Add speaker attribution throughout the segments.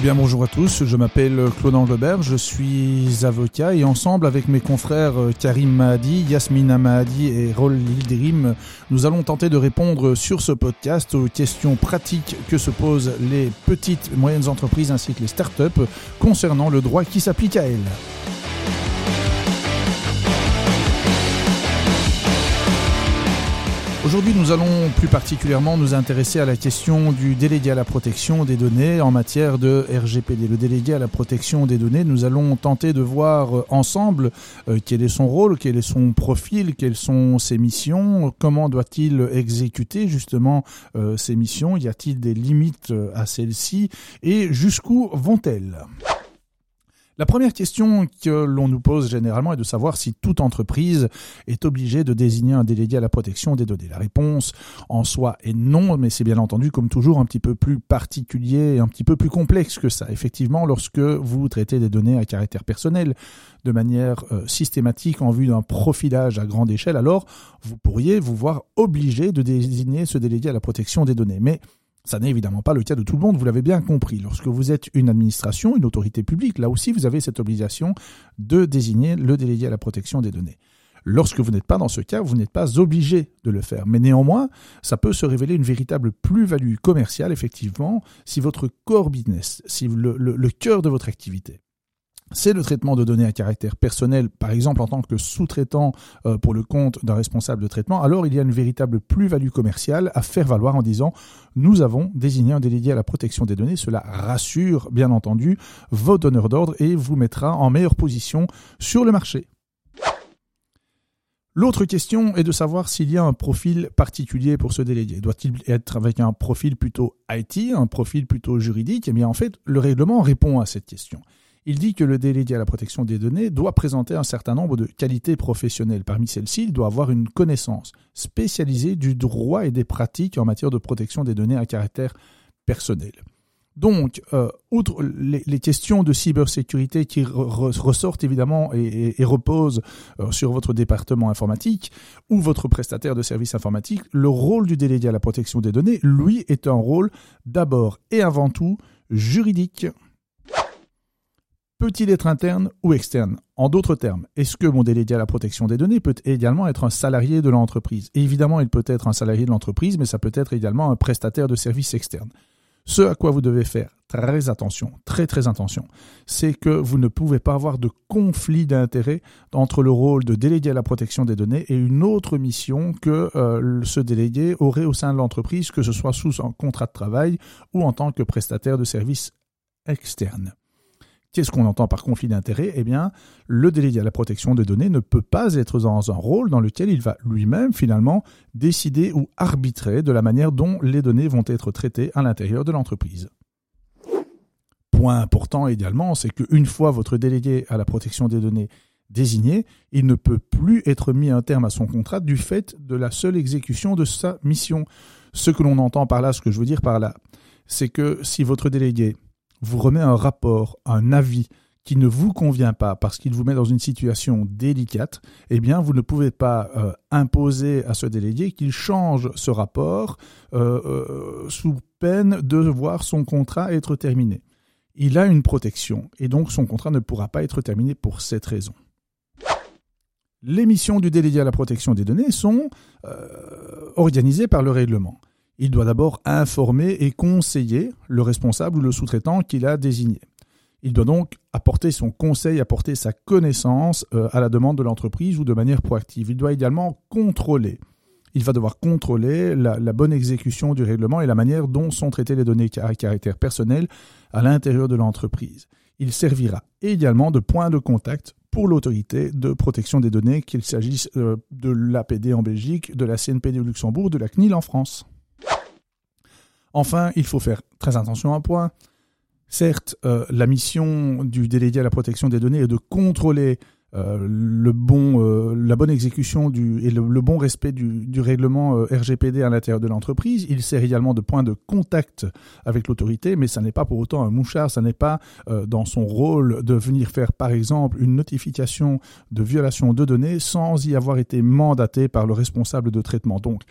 Speaker 1: Bien bonjour à tous, je m'appelle Claude Anglebert, je suis avocat et ensemble avec mes confrères euh, Karim Mahadi, Yasmina Mahadi et Rol Hilderim, nous allons tenter de répondre sur ce podcast aux questions pratiques que se posent les petites et moyennes entreprises ainsi que les startups concernant le droit qui s'applique à elles. Aujourd'hui, nous allons plus particulièrement nous intéresser à la question du délégué à la protection des données en matière de RGPD. Le délégué à la protection des données, nous allons tenter de voir euh, ensemble euh, quel est son rôle, quel est son profil, quelles sont ses missions, comment doit-il exécuter justement euh, ses missions, y a-t-il des limites à celles-ci et jusqu'où vont-elles? La première question que l'on nous pose généralement est de savoir si toute entreprise est obligée de désigner un délégué à la protection des données. La réponse en soi est non, mais c'est bien entendu comme toujours un petit peu plus particulier et un petit peu plus complexe que ça. Effectivement, lorsque vous traitez des données à caractère personnel de manière euh, systématique en vue d'un profilage à grande échelle, alors vous pourriez vous voir obligé de désigner ce délégué à la protection des données. Mais ça n'est évidemment pas le cas de tout le monde, vous l'avez bien compris. Lorsque vous êtes une administration, une autorité publique, là aussi vous avez cette obligation de désigner le délégué à la protection des données. Lorsque vous n'êtes pas dans ce cas, vous n'êtes pas obligé de le faire. Mais néanmoins, ça peut se révéler une véritable plus-value commerciale, effectivement, si votre core business, si le, le cœur de votre activité c'est le traitement de données à caractère personnel, par exemple en tant que sous-traitant euh, pour le compte d'un responsable de traitement, alors il y a une véritable plus-value commerciale à faire valoir en disant nous avons désigné un délégué à la protection des données. Cela rassure bien entendu vos donneurs d'ordre et vous mettra en meilleure position sur le marché. L'autre question est de savoir s'il y a un profil particulier pour ce délégué. Doit-il être avec un profil plutôt IT, un profil plutôt juridique? Eh bien en fait, le règlement répond à cette question il dit que le délégué à la protection des données doit présenter un certain nombre de qualités professionnelles. Parmi celles-ci, il doit avoir une connaissance spécialisée du droit et des pratiques en matière de protection des données à caractère personnel. Donc, euh, outre les, questions de cybersécurité qui ressortent évidemment et, reposent euh, sur votre département informatique ou votre prestataire de services informatiques, le rôle du délégué à la protection des données, lui, est un rôle d'abord et avant tout juridique. Peut-il être interne ou externe? En d'autres termes, est-ce que mon délégué à la protection des données peut également être un salarié de l'entreprise? Évidemment, il peut être un salarié de l'entreprise, mais ça peut être également un prestataire de services externes. Ce à quoi vous devez faire très attention, très très attention, c'est que vous ne pouvez pas avoir de conflit d'intérêt entre le rôle de délégué à la protection des données et une autre mission que euh, ce délégué aurait au sein de l'entreprise, que ce soit sous un contrat de travail ou en tant que prestataire de services externes. Qu'est-ce qu'on entend par conflit d'intérêt Eh bien, le délégué à la protection des données ne peut pas être dans un rôle dans lequel il va lui-même finalement décider ou arbitrer de la manière dont les données vont être traitées à l'intérieur de l'entreprise. Point important également, c'est qu'une fois votre délégué à la protection des données désigné, il ne peut plus être mis un terme à son contrat du fait de la seule exécution de sa mission. Ce que l'on entend par là, ce que je veux dire par là, c'est que si votre délégué vous remet un rapport, un avis qui ne vous convient pas parce qu'il vous met dans une situation délicate, eh bien, vous ne pouvez pas euh, imposer à ce délégué qu'il change ce rapport euh, euh, sous peine de voir son contrat être terminé. Il a une protection et donc son contrat ne pourra pas être terminé pour cette raison. Les missions du délégué à la protection des données sont organisées par le règlement il doit d'abord informer et conseiller le responsable ou le sous-traitant qu'il a désigné. Il doit donc apporter son conseil, apporter sa connaissance euh, à la demande de l'entreprise ou de manière proactive. Il doit également contrôler. Il va devoir contrôler la, bonne exécution du règlement et la manière dont sont traitées les données à caractère personnel à l'intérieur de l'entreprise. Il servira également de point de contact pour l'autorité de protection des données, qu'il s'agisse euh, de l'APD en Belgique, de la CNPD au Luxembourg, de la CNIL en France. Enfin, il faut faire très attention à un point. Certes, euh, la mission du délégué à la protection des données est de contrôler euh, euh, la bonne exécution du, et le, bon respect du, règlement RGPD à l'intérieur de l'entreprise. Il sert également de point de contact avec l'autorité, mais ça n'est pas pour autant un mouchard, ça n'est pas dans son rôle de venir faire, par exemple, une notification de violation de données sans y avoir été mandaté par le responsable de traitement. Donc,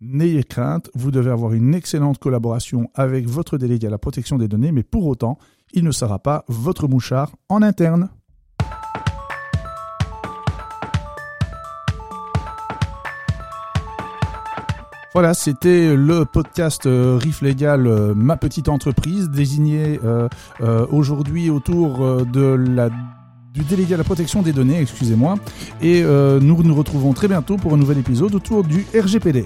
Speaker 1: N'ayez crainte, vous devez avoir une excellente collaboration avec votre délégué à la protection des données, mais pour autant, il ne sera pas votre mouchard en interne. Voilà, c'était le podcast euh, Riff Légal, euh, ma petite entreprise, désigné euh, aujourd'hui autour du délégué à la protection des données, excusez-moi. Et nous nous retrouvons très bientôt pour un nouvel épisode autour du RGPD.